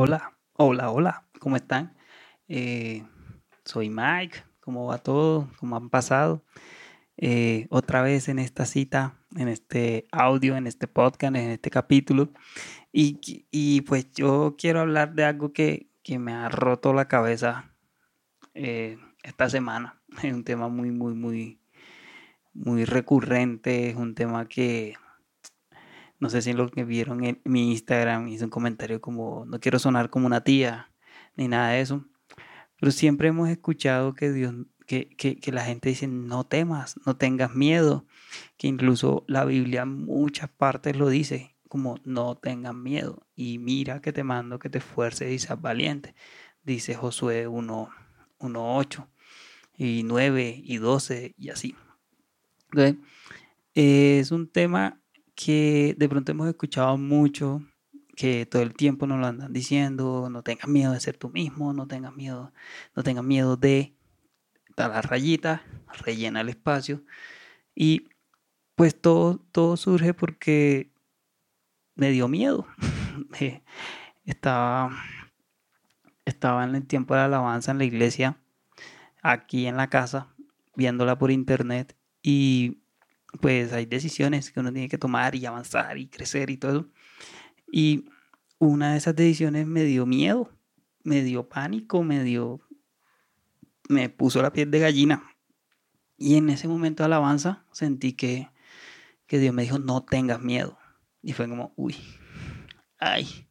Hola, hola, hola, ¿cómo están? Eh, soy Mike, ¿cómo va todo? ¿Cómo han pasado? Eh, otra vez en esta cita, en este audio, en este podcast, en este capítulo. Y, pues yo quiero hablar de algo que, que me ha roto la cabeza eh, esta semana. Es un tema muy, muy, muy, muy recurrente. Es un tema que no sé si lo que vieron en mi Instagram hice un comentario como no quiero sonar como una tía ni nada de eso. Pero siempre hemos escuchado que Dios, que, que, la gente dice no temas, no tengas miedo. Que incluso la Biblia en muchas partes lo dice como no tengas miedo. Y mira que te mando que te esfuerces y seas valiente. Dice Josué 1, 8 y 9 y 12 y así. Entonces, es un tema que de pronto hemos escuchado mucho, que todo el tiempo nos lo andan diciendo, no tengas miedo de ser tú mismo, no tengas miedo, no tengas miedo de dar la rayita, rellena el espacio. Y pues todo, todo surge porque me dio miedo. estaba, estaba en el tiempo de la alabanza en la iglesia, aquí en la casa, viéndola por internet y pues hay decisiones que uno tiene que tomar y avanzar y crecer y todo. Y una de esas decisiones me dio miedo, me dio pánico, me dio... me puso la piel de gallina. Y en ese momento de alabanza sentí que, que Dios me dijo, no tengas miedo. Y fue como, uy, ay.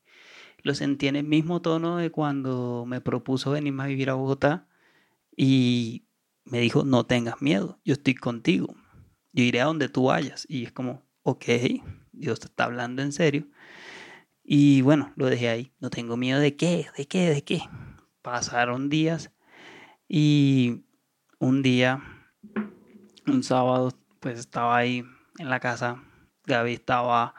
Lo sentí en el mismo tono de cuando me propuso venirme a vivir a Bogotá y me dijo, no tengas miedo, yo estoy contigo yo iré a donde tú vayas. Y es como, ok, Dios te está hablando en serio. Y bueno, lo dejé ahí. No tengo miedo de qué, de qué, de qué. Pasaron días y un día, un sábado, pues estaba ahí en la casa. Gaby estaba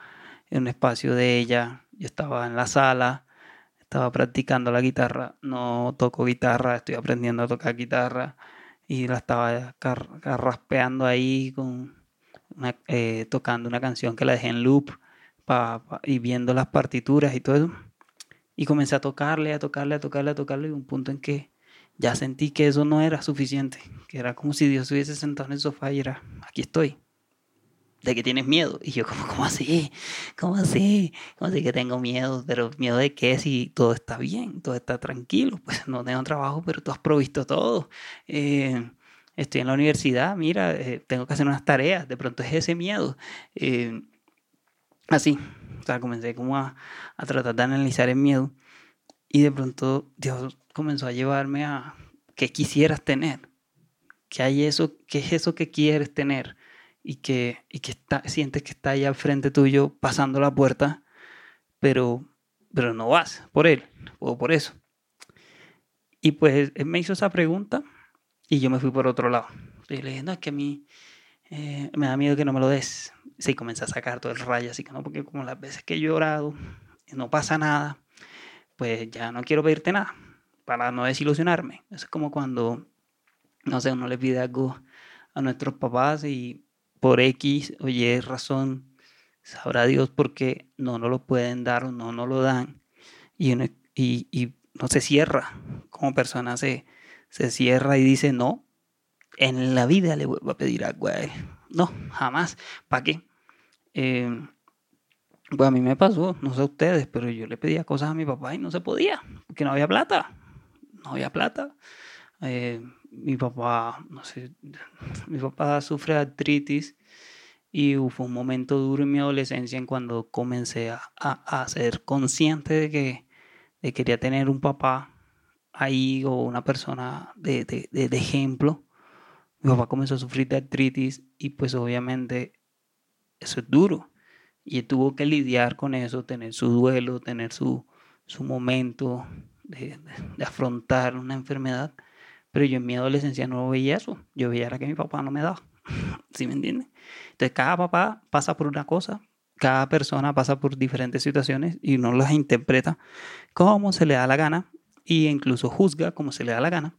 en un espacio de ella. Yo estaba en la sala. Estaba practicando la guitarra. No toco guitarra, estoy aprendiendo a tocar guitarra y la estaba raspeando ahí con eh, tocando una canción que la dejé en loop y viendo las partituras y todo eso. Y comencé a tocarle, a tocarle, a tocarle, a tocarle, y un punto en que ya sentí que eso no era suficiente, que era como si Dios hubiese sentado en el sofá y era, aquí estoy, de que tienes miedo. Y yo como, ¿cómo así? ¿Cómo así? ¿Cómo así que tengo miedo? Pero miedo de qué si todo está bien, todo está tranquilo. Pues no tengo trabajo, pero tú has provisto todo. Eh, estoy en la universidad, mira, eh, tengo que hacer unas tareas. De pronto es ese miedo. Eh, así, o sea, comencé como a, tratar de analizar el miedo. Y de pronto Dios comenzó a llevarme a qué quisieras tener. ¿Qué hay eso? ¿Qué es eso que quieres tener? y que, y que está, sientes que está ahí al frente tuyo pasando la puerta, pero, pero no vas por él o por eso. Y pues él me hizo esa pregunta y yo me fui por otro lado. Y le dije, no, es que a mí eh, me da miedo que no me lo des. Sí, comencé a sacar todo el rayo, así que no, porque como las veces que he llorado, no pasa nada, pues ya no quiero pedirte nada, para no desilusionarme. Eso es como cuando, no sé, uno le pide algo a nuestros papás y por X o Y razón, sabrá Dios por qué no nos lo pueden dar o no nos lo dan. Y, y, no se cierra, como persona se, se cierra y dice, no, en la vida le vuelvo a pedir agua. No, jamás. ¿Para qué? Eh, pues a mí me pasó, no sé ustedes, pero yo le pedía cosas a mi papá y no se podía, porque no había plata. No había plata. Eh, mi papá, no sé, mi papá sufre artritis y fue un momento duro en mi adolescencia en cuando comencé a, a, ser consciente de que de quería tener un papá ahí o una persona de, de, ejemplo. Mi papá comenzó a sufrir de artritis y pues obviamente eso es duro. Y tuvo que lidiar con eso, tener su duelo, tener su, su momento de, afrontar una enfermedad. Pero yo en mi adolescencia no veía eso. Yo veía que mi papá no me daba. ¿Sí me entiendes? Entonces cada papá pasa por una cosa, cada persona pasa por diferentes situaciones y uno las interpreta como se le da la gana e incluso juzga como se le da la gana.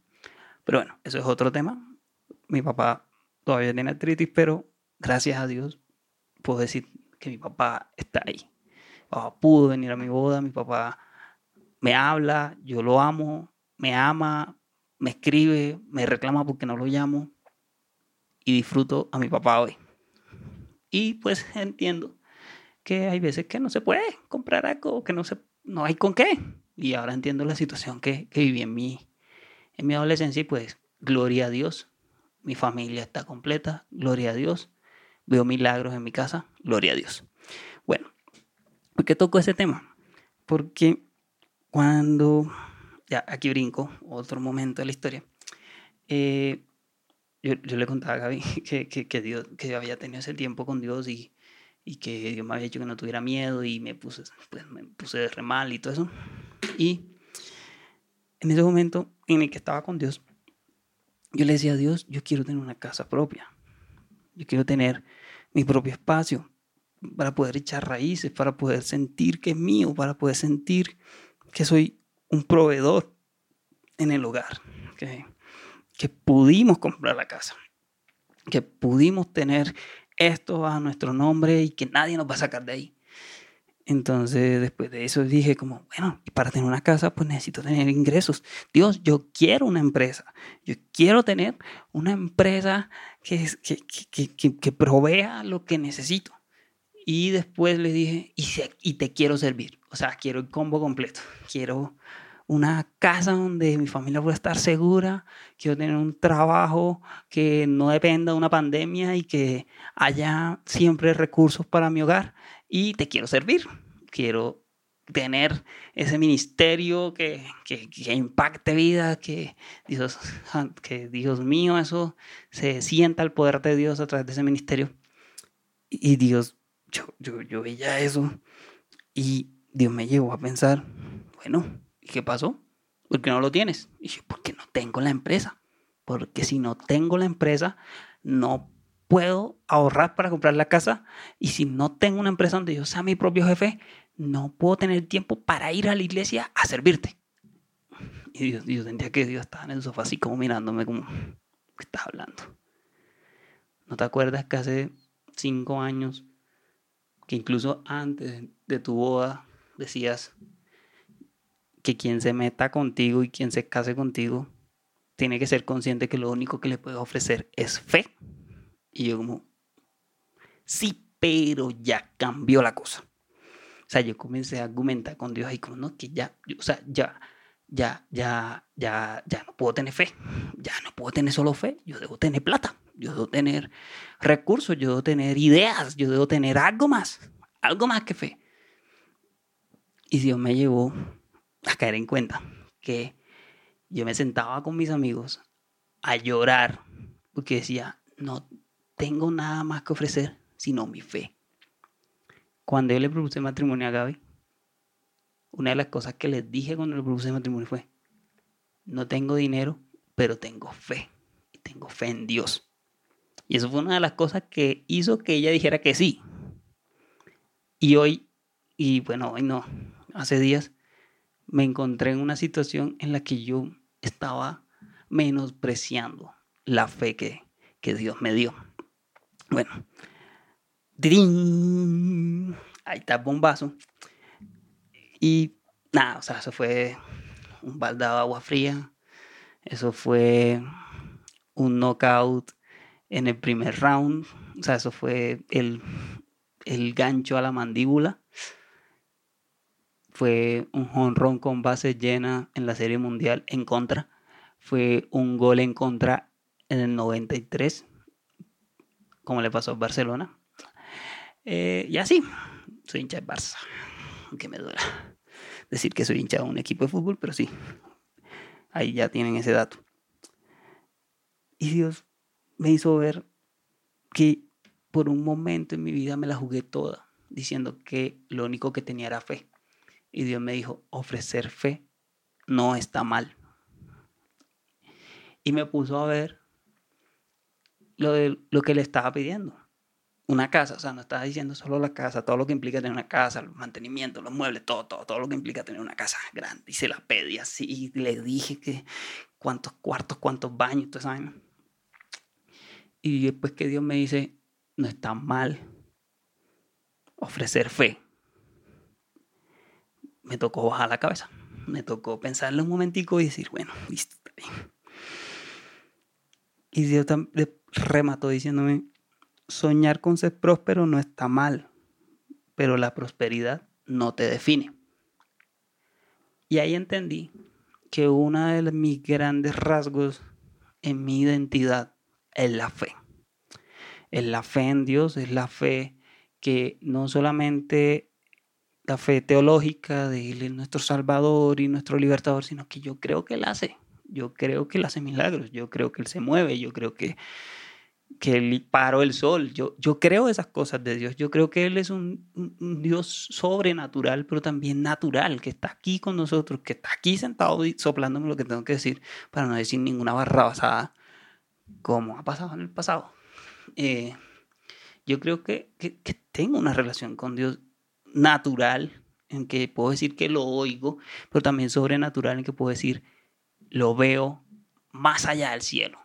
Pero bueno, eso es otro tema. Mi papá todavía tiene artritis, pero gracias a Dios puedo decir que mi papá está ahí. Mi papá pudo venir a mi boda, mi papá me habla, yo lo amo, me ama, me escribe, me reclama porque no lo llamo y disfruto a mi papá hoy. Y pues entiendo que hay veces que no se puede comprar algo, que no, se, no hay con qué. Y ahora entiendo la situación que, que viví en mi, en mi adolescencia y pues gloria a Dios. Mi familia está completa, gloria a Dios. Veo milagros en mi casa, gloria a Dios. Bueno, ¿por qué toco ese tema? Porque cuando, ya aquí brinco, otro momento de la historia, eh, yo, yo, le contaba a Gaby que, que, Dios, que había tenido ese tiempo con Dios y, y que Dios me había dicho que no tuviera miedo y me puse, pues, me puse re mal y todo eso. Y en ese momento en el que estaba con Dios, yo le decía a Dios, yo quiero tener una casa propia. Yo quiero tener mi propio espacio para poder echar raíces, para poder sentir que es mío, para poder sentir que soy un proveedor en el hogar, que, que pudimos comprar la casa, que pudimos tener esto a nuestro nombre y que nadie nos va a sacar de ahí. Entonces, después de eso dije como, bueno, para tener una casa, pues necesito tener ingresos. Dios, yo quiero una empresa. Yo quiero tener una empresa que, que, que, que provea lo que necesito. Y después le dije, y, y te quiero servir. O sea, quiero el combo completo. Quiero una casa donde mi familia pueda estar segura, quiero tener un trabajo que no dependa de una pandemia y que haya siempre recursos para mi hogar y te quiero servir, quiero tener ese ministerio que, que, que impacte vida, que Dios, que Dios mío, eso se sienta el poder de Dios a través de ese ministerio. Y Dios, yo, yo, yo veía eso y Dios me llevó a pensar, bueno, qué pasó? ¿Por qué no lo tienes? Y yo, porque no tengo la empresa. Porque si no tengo la empresa, no puedo ahorrar para comprar la casa. Y si no tengo una empresa donde yo sea mi propio jefe, no puedo tener tiempo para ir a la iglesia a servirte. Y yo sentía que Dios estaba en el sofá así como mirándome como, ¿qué estás hablando? ¿No te acuerdas que hace cinco años, que incluso antes de tu boda, decías, que quien se meta contigo y quien se case contigo tiene que ser consciente que lo único que le puedo ofrecer es fe. Y yo como, sí, pero ya cambió la cosa. O sea, yo comencé a argumentar con Dios y como, no, que ya, o sea, ya, ya, ya, ya, ya no puedo tener fe. Ya no puedo tener solo fe. Yo debo tener plata. Yo debo tener recursos. Yo debo tener ideas. Yo debo tener algo más. Algo más que fe. Y Dios me llevó a caer en cuenta que yo me sentaba con mis amigos a llorar porque decía, no tengo nada más que ofrecer sino mi fe. Cuando yo le propuse matrimonio a Gaby, una de las cosas que les dije cuando le propuse matrimonio fue, no tengo dinero, pero tengo fe. Y tengo fe en Dios. Y eso fue una de las cosas que hizo que ella dijera que sí. Y hoy, y bueno, hoy no, hace días, me encontré en una situación en la que yo estaba menospreciando la fe que, que Dios me dio. Bueno, ahí está bombazo. Y nada, o sea, eso fue un baldado de agua fría. Eso fue un knockout en el primer round. O sea, eso fue el, el gancho a la mandíbula fue un honrón con base llena en la Serie Mundial en contra. Fue un gol en contra en el 93, como le pasó a Barcelona. Eh, y así, soy hincha de Barça, aunque me duela decir que soy hincha de un equipo de fútbol, pero sí, ahí ya tienen ese dato. Y Dios me hizo ver que por un momento en mi vida me la jugué toda, diciendo que lo único que tenía era fe. Y Dios me dijo, ofrecer fe no está mal. Y me puso a ver lo, de, lo que le estaba pidiendo. Una casa, o sea, no estaba diciendo solo la casa, todo lo que implica tener una casa, el mantenimiento, los muebles, todo, todo, todo lo que implica tener una casa grande. Y se la pedí así, y le dije que cuántos cuartos, cuántos baños, todo eso. Y después que Dios me dice, no está mal ofrecer fe me tocó bajar la cabeza. me tocó pensarlo un momentico y decir, bueno, listo, está bien. Y Dios remató diciéndome, soñar con ser próspero no está mal, pero la prosperidad no te define. Y ahí entendí que uno de mis grandes rasgos en mi identidad es la fe. Es la fe en Dios, es la fe que no solamente la fe teológica de Él es nuestro Salvador y nuestro Libertador, sino que yo creo que Él hace. Yo creo que Él hace milagros, yo creo que Él se mueve, yo creo que, que Él paró el sol. Yo, yo creo esas cosas de Dios. Yo creo que Él es un, Dios sobrenatural, pero también natural, que está aquí con nosotros, que está aquí sentado y soplándome lo que tengo que decir para no decir ninguna barra basada, como ha pasado en el pasado. Eh, yo creo que, que, tengo una relación con Dios natural, en que puedo decir que lo oigo, pero también sobrenatural, en que puedo decir lo veo más allá del cielo.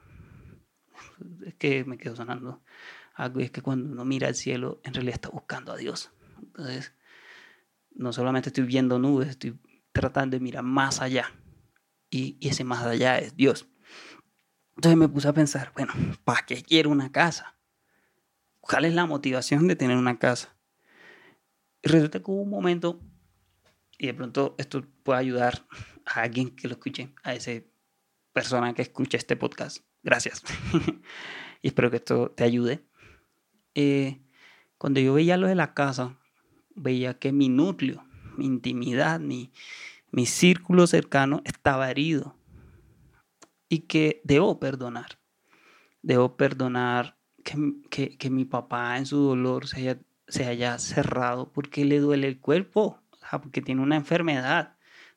Es que me quedo sonando algo, es que cuando uno mira al cielo, en realidad está buscando a Dios. Entonces, no solamente estoy viendo nubes, estoy tratando de mirar más allá. Y, ese más allá es Dios. Entonces me puse a pensar, bueno, ¿para qué quiero una casa? ¿Cuál es la motivación de tener una casa? Y resulta que hubo un momento, y de pronto esto puede ayudar a alguien que lo escuche, a esa persona que escuche este podcast. Gracias. y espero que esto te ayude. Eh, cuando yo veía lo de la casa, veía que mi núcleo, mi intimidad, mi, mi círculo cercano estaba herido y que debo perdonar. Debo perdonar que, que, mi papá en su dolor se haya, se haya cerrado porque le duele el cuerpo, porque tiene una enfermedad.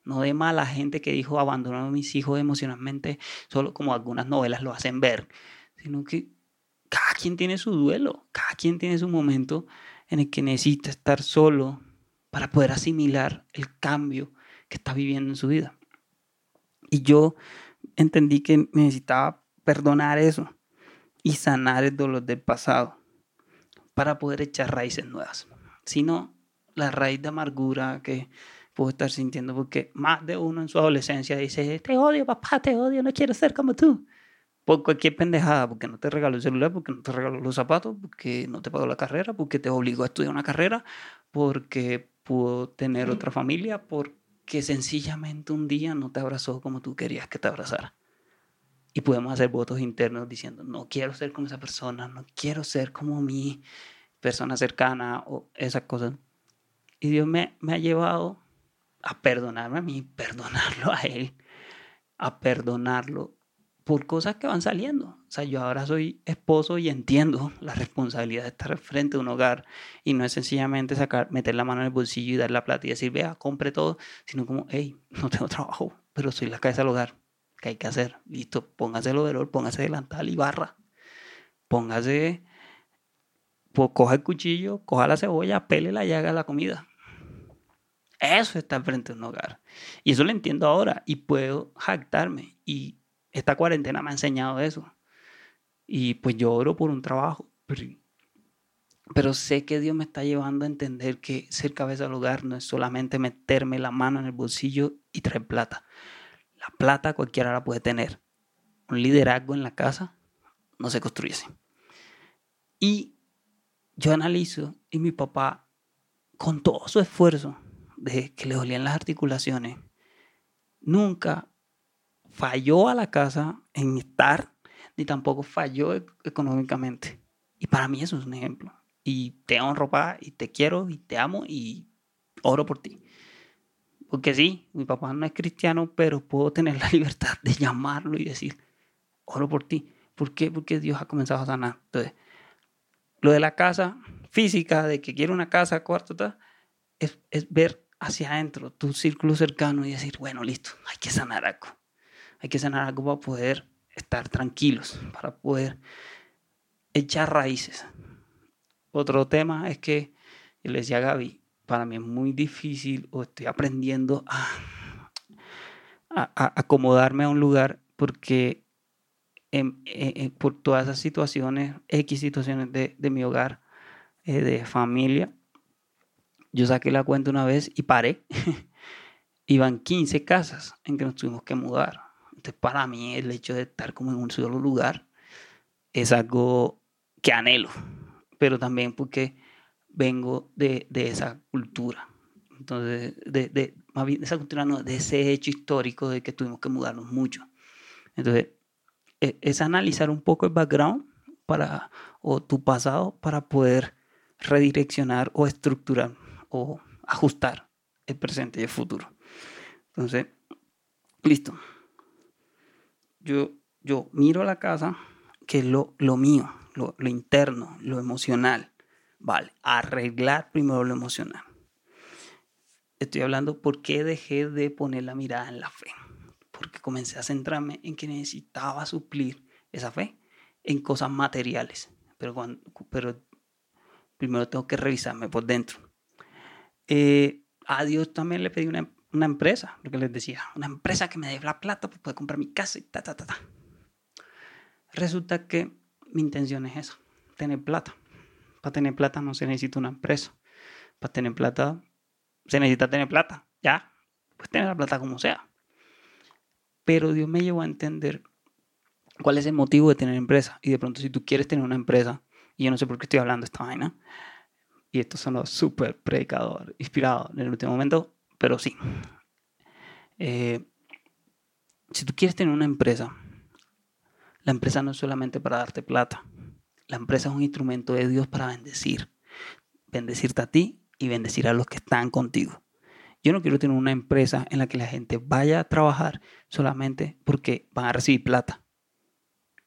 No de mala gente que dijo abandonar a mis hijos emocionalmente, solo como algunas novelas lo hacen ver, sino que cada quien tiene su duelo, cada quien tiene su momento en el que necesita estar solo para poder asimilar el cambio que está viviendo en su vida. Y yo entendí que necesitaba perdonar eso y sanar el dolor del pasado para poder echar raíces nuevas. Si no, la raíz de amargura que puedo estar sintiendo, porque más de uno en su adolescencia dice, te odio papá, te odio, no quiero ser como tú. Por cualquier pendejada, porque no te regaló el celular, porque no te regaló los zapatos, porque no te pagó la carrera, porque te obligó a estudiar una carrera, porque pudo tener otra familia, porque sencillamente un día no te abrazó como tú querías que te abrazara. Y podemos hacer votos internos diciendo, no quiero ser como esa persona, no quiero ser como mi persona cercana o esas cosas. Y Dios me, me ha llevado a perdonarme a mí, perdonarlo a Él, a perdonarlo por cosas que van saliendo. O sea, yo ahora soy esposo y entiendo la responsabilidad de estar frente a un hogar y no es sencillamente sacar, meter la mano en el bolsillo y dar la plata y decir, vea, compre todo, sino como, hey, no tengo trabajo, pero soy la cabeza del hogar ¿Qué hay que hacer? Listo, póngase el overol, póngase delantal y barra. Póngase, pues, coja el cuchillo, coja la cebolla, pele la llaga la comida. Eso está frente a un hogar. Y eso lo entiendo ahora y puedo jactarme. Y esta cuarentena me ha enseñado eso. Y pues yo oro por un trabajo. Pero, pero sé que Dios me está llevando a entender que ser cabeza del hogar no es solamente meterme la mano en el bolsillo y traer plata plata cualquiera la puede tener. Un liderazgo en la casa no se construye así. Y yo analizo y mi papá, con todo su esfuerzo de que le dolían las articulaciones, nunca falló a la casa en estar, ni tampoco falló e-, económicamente. Y para mí eso es un ejemplo. Y te honro, papá, y te quiero, y te amo, y oro por ti. Porque sí, mi papá no es cristiano, pero puedo tener la libertad de llamarlo y decir, oro por ti. ¿Por qué? Porque Dios ha comenzado a sanar. Entonces, lo de la casa física, de que quiero una casa, cuarto, tal, es, es ver hacia adentro tu círculo cercano y decir, bueno, listo, hay que sanar algo. Hay que sanar algo para poder estar tranquilos, para poder echar raíces. Otro tema es que, yo le decía a Gaby, para mí es muy difícil o estoy aprendiendo a, acomodarme a un lugar porque por todas esas situaciones, X situaciones de, mi hogar, eh, de familia, yo saqué la cuenta una vez y paré. iban 15 casas en que nos tuvimos que mudar. Entonces, para mí, el hecho de estar como en un solo lugar es algo que anhelo, pero también porque vengo de, de esa cultura. Entonces, de, más bien de esa cultura, no, de ese hecho histórico de que tuvimos que mudarnos mucho. Entonces, e, es analizar un poco el background para, o tu pasado para poder redireccionar o estructurar o ajustar el presente y el futuro. Entonces, listo. Yo, yo miro la casa, que es lo, lo mío, lo, lo interno, lo emocional. Vale, arreglar primero lo emocional. Estoy hablando por qué dejé de poner la mirada en la fe. Porque comencé a centrarme en que necesitaba suplir esa fe en cosas materiales. Pero, cuando, pero primero tengo que revisarme por dentro. Eh, a Dios también le pedí una, una, empresa, lo que les decía, una empresa que me dé la plata para poder comprar mi casa y ta, ta, ta, ta. Resulta que mi intención es esa, tener plata. Para tener plata no se necesita una empresa. Para tener plata se necesita tener plata, ya, pues tener la plata como sea. Pero Dios me llevó a entender cuál es el motivo de tener empresa. Y de pronto si tú quieres tener una empresa, y yo no sé por qué estoy hablando esta vaina, y esto son los súper predicador, inspirado en el último momento, pero sí. Eh, si tú quieres tener una empresa, la empresa no es solamente para darte plata. La empresa es un instrumento de Dios para bendecir. Bendecirte a ti y bendecir a los que están contigo. Yo no quiero tener una empresa en la que la gente vaya a trabajar solamente porque van a recibir plata.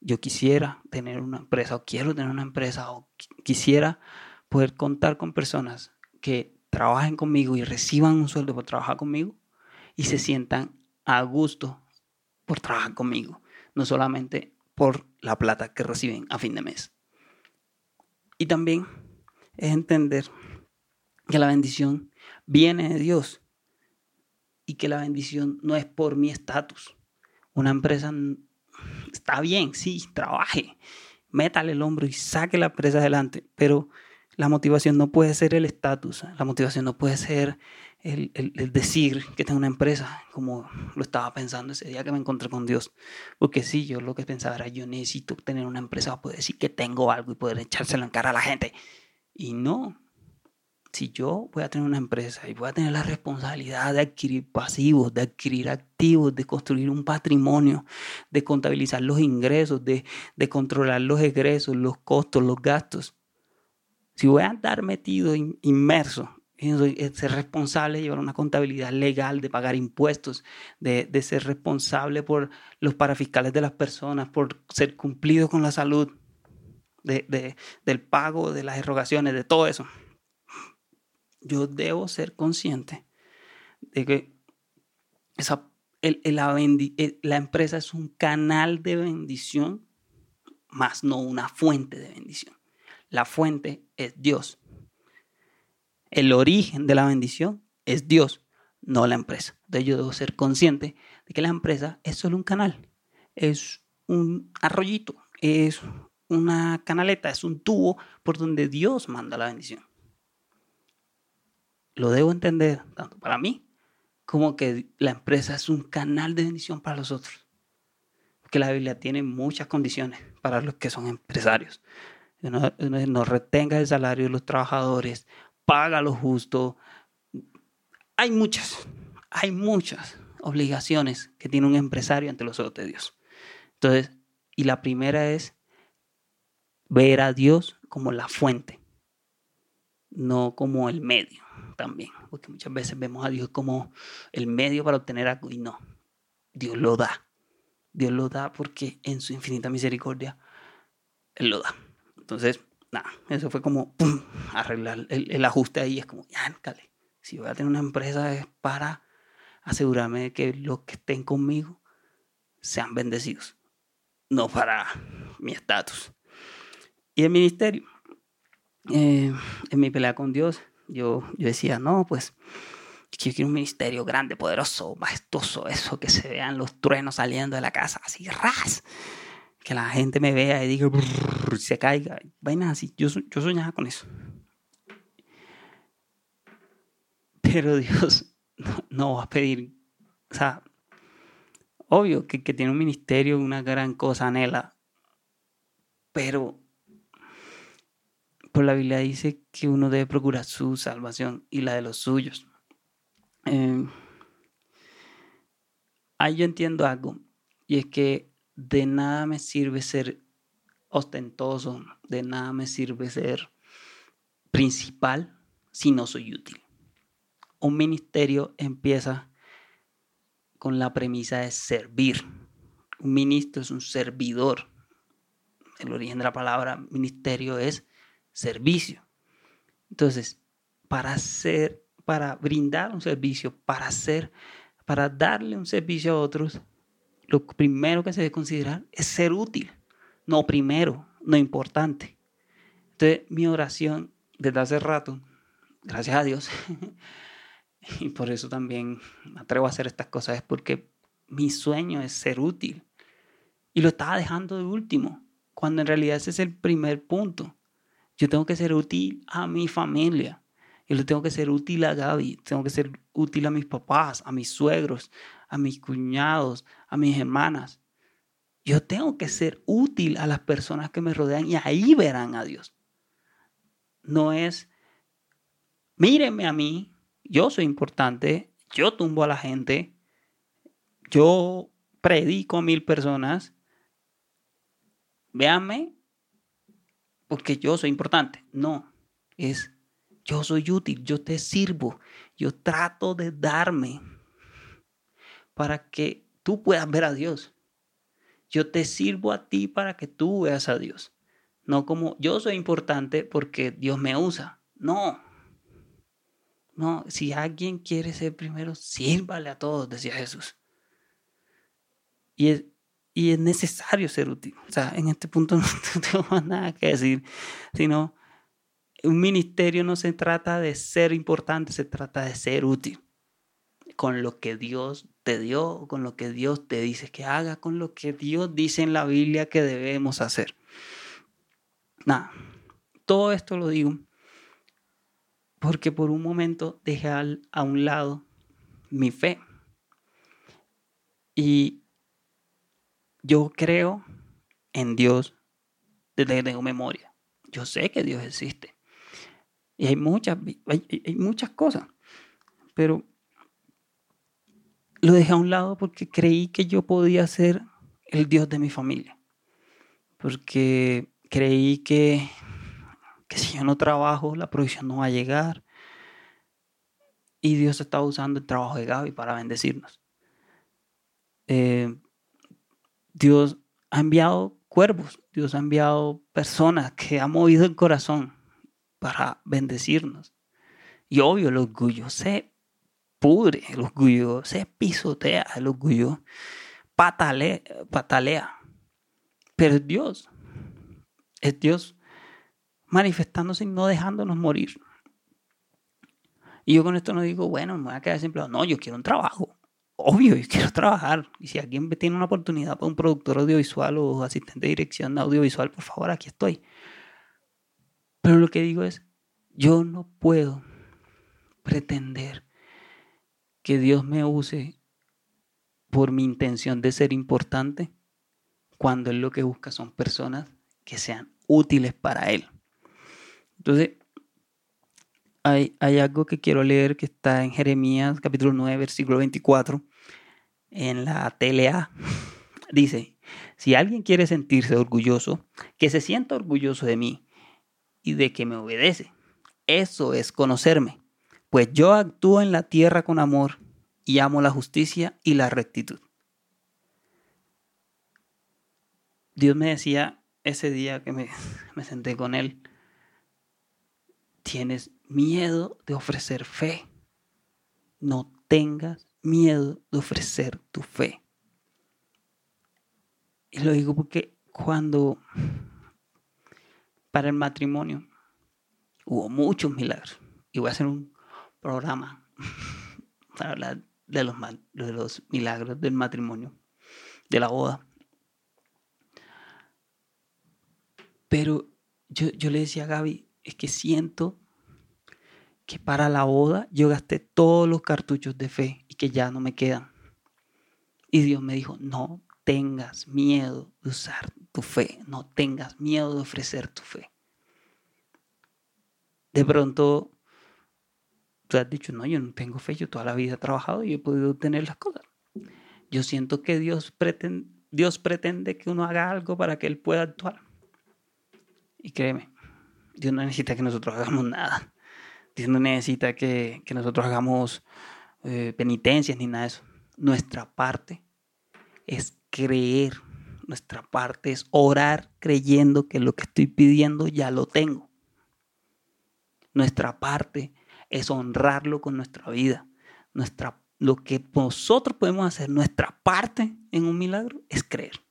Yo quisiera tener una empresa o quiero tener una empresa o quisiera poder contar con personas que trabajen conmigo y reciban un sueldo por trabajar conmigo y se sientan a gusto por trabajar conmigo, no solamente por la plata que reciben a fin de mes. Y también es entender que la bendición viene de Dios y que la bendición no es por mi estatus. Una empresa está bien, sí, trabaje, métale el hombro y saque la empresa adelante, pero la motivación no puede ser el estatus, la motivación no puede ser el, el, decir que tengo una empresa, como lo estaba pensando ese día que me encontré con Dios. Porque sí, yo lo que pensaba era, yo necesito tener una empresa para poder decir que tengo algo y poder echárselo en cara a la gente. Y no, si yo voy a tener una empresa y voy a tener la responsabilidad de adquirir pasivos, de adquirir activos, de construir un patrimonio, de contabilizar los ingresos, de, de controlar los egresos, los costos, los gastos, si voy a andar metido, inmerso, en ser responsable de llevar una contabilidad legal, de pagar impuestos, de, ser responsable por los parafiscales de las personas, por ser cumplido con la salud, de, de, del pago, de las erogaciones, de todo eso yo debo ser consciente de que la, la empresa es un canal de bendición, más no una fuente de bendición. La fuente es Dios. El origen de la bendición es Dios, no la empresa. Entonces yo debo ser consciente de que la empresa es solo un canal, es un arroyito, es una canaleta, es un tubo por donde Dios manda la bendición lo debo entender tanto para mí como que la empresa es un canal de bendición para los otros. Porque la Biblia tiene muchas condiciones para los que son empresarios. No, retenga el salario de los trabajadores, paga lo justo. Hay muchas, hay muchas obligaciones que tiene un empresario ante los ojos de Dios. Entonces, y la primera es ver a Dios como la fuente, no como el medio también, porque muchas veces vemos a Dios como el medio para obtener algo y no, Dios lo da. Dios lo da porque en su infinita misericordia Él lo da. Entonces, nada, eso fue como arreglar el, ajuste ahí. Es como, si voy a tener una empresa es para asegurarme de que los que estén conmigo sean bendecidos, no para mi estatus. Y el ministerio, eh, en mi pelea con Dios, yo, yo decía, no, pues quiero un ministerio grande, poderoso, majestuoso, eso, que se vean los truenos saliendo de la casa, así, ras. Que la gente me vea y diga, se caiga, vainas así. Yo, yo soñaba con eso. Pero Dios no, va a pedir, o sea, obvio que, que tiene un ministerio, una gran cosa anhela, pero por la Biblia dice que uno debe procurar su salvación y la de los suyos. Eh, ahí yo entiendo algo, y es que de nada me sirve ser ostentoso, de nada me sirve ser principal si no soy útil. Un ministerio empieza con la premisa de servir. Un ministro es un servidor. El origen de la palabra ministerio es servicio. Entonces, para hacer, para brindar un servicio, para hacer, para darle un servicio a otros, lo primero que se debe considerar es ser útil, no primero, no importante. Entonces, mi oración desde hace rato, gracias a Dios, y por eso también me atrevo a hacer estas cosas, es porque mi sueño es ser útil. Y lo estaba dejando de último, cuando en realidad ese es el primer punto. Yo tengo que ser útil a mi familia. Yo le tengo que ser útil a Gaby, tengo que ser útil a mis papás, a mis suegros, a mis cuñados, a mis hermanas. Yo tengo que ser útil a las personas que me rodean y ahí verán a Dios. No es, mírenme a mí, yo soy importante, yo tumbo a la gente, yo predico a mil personas, véanme porque yo soy importante. No, es yo soy útil, yo te sirvo, yo trato de darme para que tú puedas ver a Dios. Yo te sirvo a ti para que tú veas a Dios. No como yo soy importante porque Dios me usa. No. No, si alguien quiere ser primero, sírvale a todos, decía Jesús. Y es, y es necesario ser útil. O sea, en este punto no tengo más nada que decir, sino un ministerio no se trata de ser importante, se trata de ser útil. Con lo que Dios te dio, con lo que Dios te dice que haga, con lo que Dios dice en la Biblia que debemos hacer. Nada, todo esto lo digo porque por un momento dejé a un lado mi fe. Y yo creo en Dios desde que tengo memoria. Yo sé que Dios existe. Y hay muchas, hay, muchas cosas. Pero lo dejé a un lado porque creí que yo podía ser el Dios de mi familia. Porque creí que, que si yo no trabajo, la provisión no va a llegar. Y Dios estaba usando el trabajo de Gaby para bendecirnos. Eh, Dios ha enviado cuervos, Dios ha enviado personas que ha movido el corazón para bendecirnos. Y obvio, el orgullo se pudre, el orgullo se pisotea, el orgullo patalea, patalea. Pero es Dios, es Dios manifestándose y no dejándonos morir. Y yo con esto no digo, bueno, me voy a quedar sin No, yo quiero un trabajo. Obvio, yo quiero trabajar. Y si alguien tiene una oportunidad para un productor audiovisual o asistente de dirección audiovisual, por favor, aquí estoy. Pero lo que digo es, yo no puedo pretender que Dios me use por mi intención de ser importante cuando Él lo que busca son personas que sean útiles para Él. Entonces, hay, algo que quiero leer que está en Jeremías capítulo 9, versículo 24, en la TLA. Dice, si alguien quiere sentirse orgulloso, que se sienta orgulloso de mí y de que me obedece. Eso es conocerme, pues yo actúo en la tierra con amor y amo la justicia y la rectitud. Dios me decía ese día que me, me senté con él, tienes miedo de ofrecer fe. No tengas miedo de ofrecer tu fe. Y lo digo porque cuando para el matrimonio. Hubo muchos milagros. Y voy a hacer un programa para hablar de los, milagros del matrimonio, de la boda. Pero yo, yo le decía a Gaby, es que siento que para la boda yo gasté todos los cartuchos de fe y que ya no me quedan. Y Dios me dijo, no tengas miedo de usar tu fe, no tengas miedo de ofrecer tu fe. De pronto, tú has dicho, no, yo no tengo fe, yo toda la vida he trabajado y he podido tener las cosas. Yo siento que Dios pretende, Dios pretende que uno haga algo para que Él pueda actuar. Y créeme, Dios no necesita que nosotros hagamos nada. Dios no necesita que, nosotros hagamos eh, penitencias ni nada de eso. Nuestra parte es creer. Nuestra parte es orar creyendo que lo que estoy pidiendo ya lo tengo. Nuestra parte es honrarlo con nuestra vida. Nuestra, lo que nosotros podemos hacer, nuestra parte en un milagro, es creer.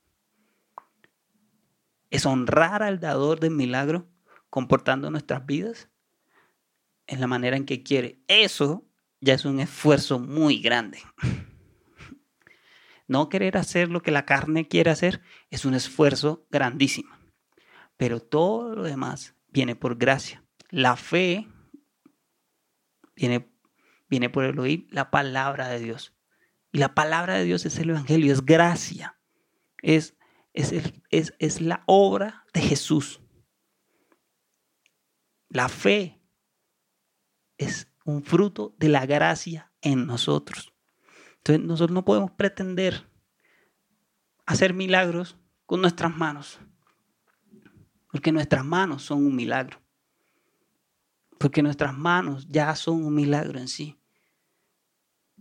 Es honrar al dador del milagro comportando nuestras vidas en la manera en que quiere. Eso ya es un esfuerzo muy grande. No querer hacer lo que la carne quiere hacer es un esfuerzo grandísimo. Pero todo lo demás viene por gracia. La fe viene, viene por el oír la palabra de Dios. Y la palabra de Dios es el Evangelio, es gracia. Es, es, es, es la obra de Jesús. La fe es un fruto de la gracia en nosotros. Entonces nosotros no podemos pretender hacer milagros con nuestras manos, porque nuestras manos son un milagro, porque nuestras manos ya son un milagro en sí.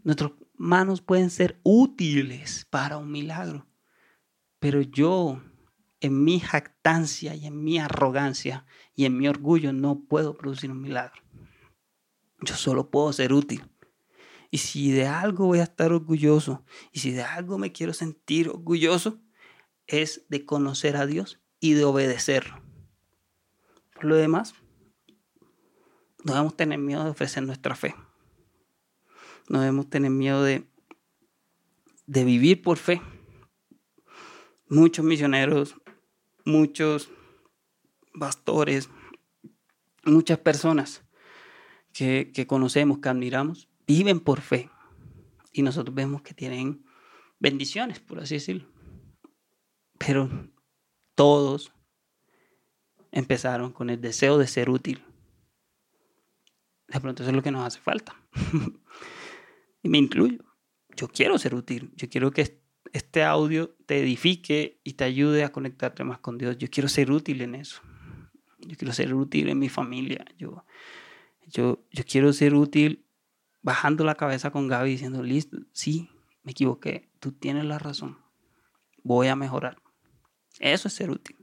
Nuestras manos pueden ser útiles para un milagro, pero yo en mi jactancia y en mi arrogancia y en mi orgullo no puedo producir un milagro. Yo solo puedo ser útil. Y si de algo voy a estar orgulloso y si de algo me quiero sentir orgulloso, es de conocer a Dios y de obedecerlo. Por lo demás, no debemos tener miedo de ofrecer nuestra fe. No debemos tener miedo de, de vivir por fe. Muchos misioneros muchos pastores, muchas personas que, conocemos, que admiramos, viven por fe. Y nosotros vemos que tienen bendiciones, por así decirlo. Pero todos empezaron con el deseo de ser útil. De pronto eso es lo que nos hace falta. y me incluyo. Yo quiero ser útil. Yo quiero que este audio te edifique y te ayude a conectarte más con Dios. Yo quiero ser útil en eso. Yo quiero ser útil en mi familia. Yo, yo, yo quiero ser útil bajando la cabeza con Gaby diciendo, listo, sí, me equivoqué, tú tienes la razón, voy a mejorar. Eso es ser útil.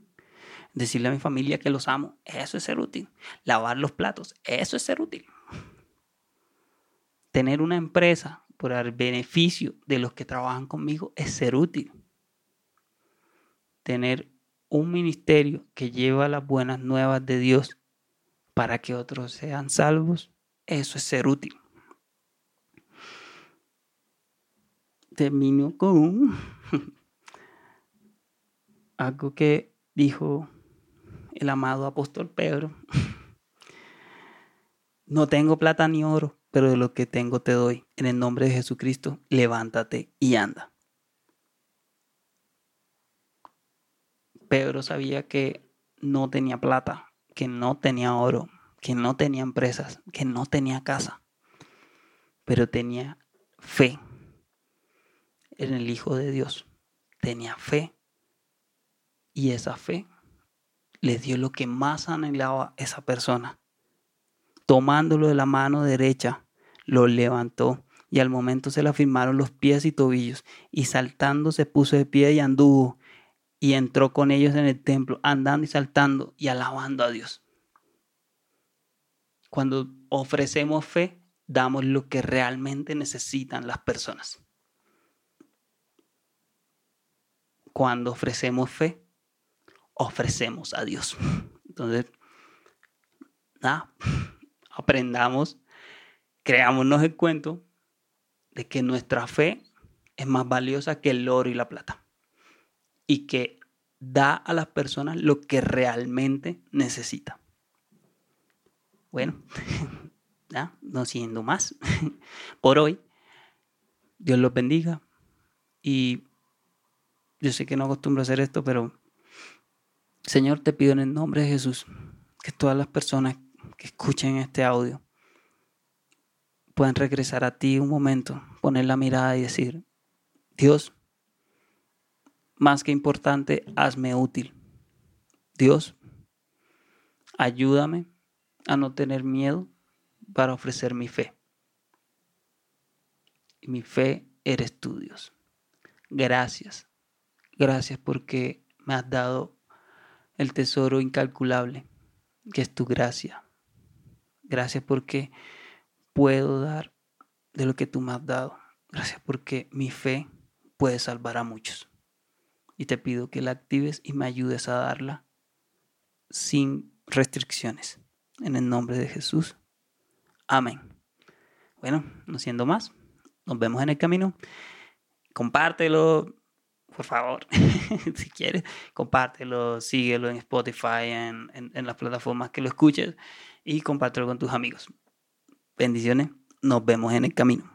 Decirle a mi familia que los amo, eso es ser útil. Lavar los platos, eso es ser útil. Tener una empresa por el beneficio de los que trabajan conmigo es ser útil. Tener un ministerio que lleva las buenas nuevas de Dios para que otros sean salvos, eso es ser útil. Termino con algo que dijo el amado apóstol Pedro. No tengo plata ni oro, pero de lo que tengo te doy. En el nombre de Jesucristo, levántate y anda. Pedro sabía que no tenía plata, que no tenía oro, que no tenía empresas, que no tenía casa, pero tenía fe en el Hijo de Dios. Tenía fe y esa fe le dio lo que más anhelaba esa persona, tomándolo de la mano derecha, lo levantó y al momento se le afirmaron los pies y tobillos y saltando se puso de pie y anduvo y entró con ellos en el templo, andando y saltando y alabando a Dios. Cuando ofrecemos fe, damos lo que realmente necesitan las personas. Cuando ofrecemos fe, ofrecemos a Dios. Entonces, nada, aprendamos, creámonos el cuento de que nuestra fe es más valiosa que el oro y la plata. Y que da a las personas lo que realmente necesita. Bueno, ¿ya? No siendo más. Por hoy, Dios los bendiga. Y yo sé que no acostumbro a hacer esto, pero Señor, te pido en el nombre de Jesús que todas las personas que escuchen este audio puedan regresar a ti un momento, poner la mirada y decir, Dios, más que importante, hazme útil. Dios, ayúdame a no tener miedo para ofrecer mi fe. Y mi fe eres tú, Dios. Gracias. Gracias porque me has dado el tesoro incalculable, que es tu gracia. Gracias porque puedo dar de lo que tú me has dado. Gracias porque mi fe puede salvar a muchos. Y te pido que la actives y me ayudes a darla sin restricciones. En el nombre de Jesús. Amén. Bueno, no siendo más, nos vemos en el camino. Compártelo, por favor, si quieres, compártelo, síguelo en Spotify, en, en las plataformas que lo escuches y compártelo con tus amigos. Bendiciones, nos vemos en el camino.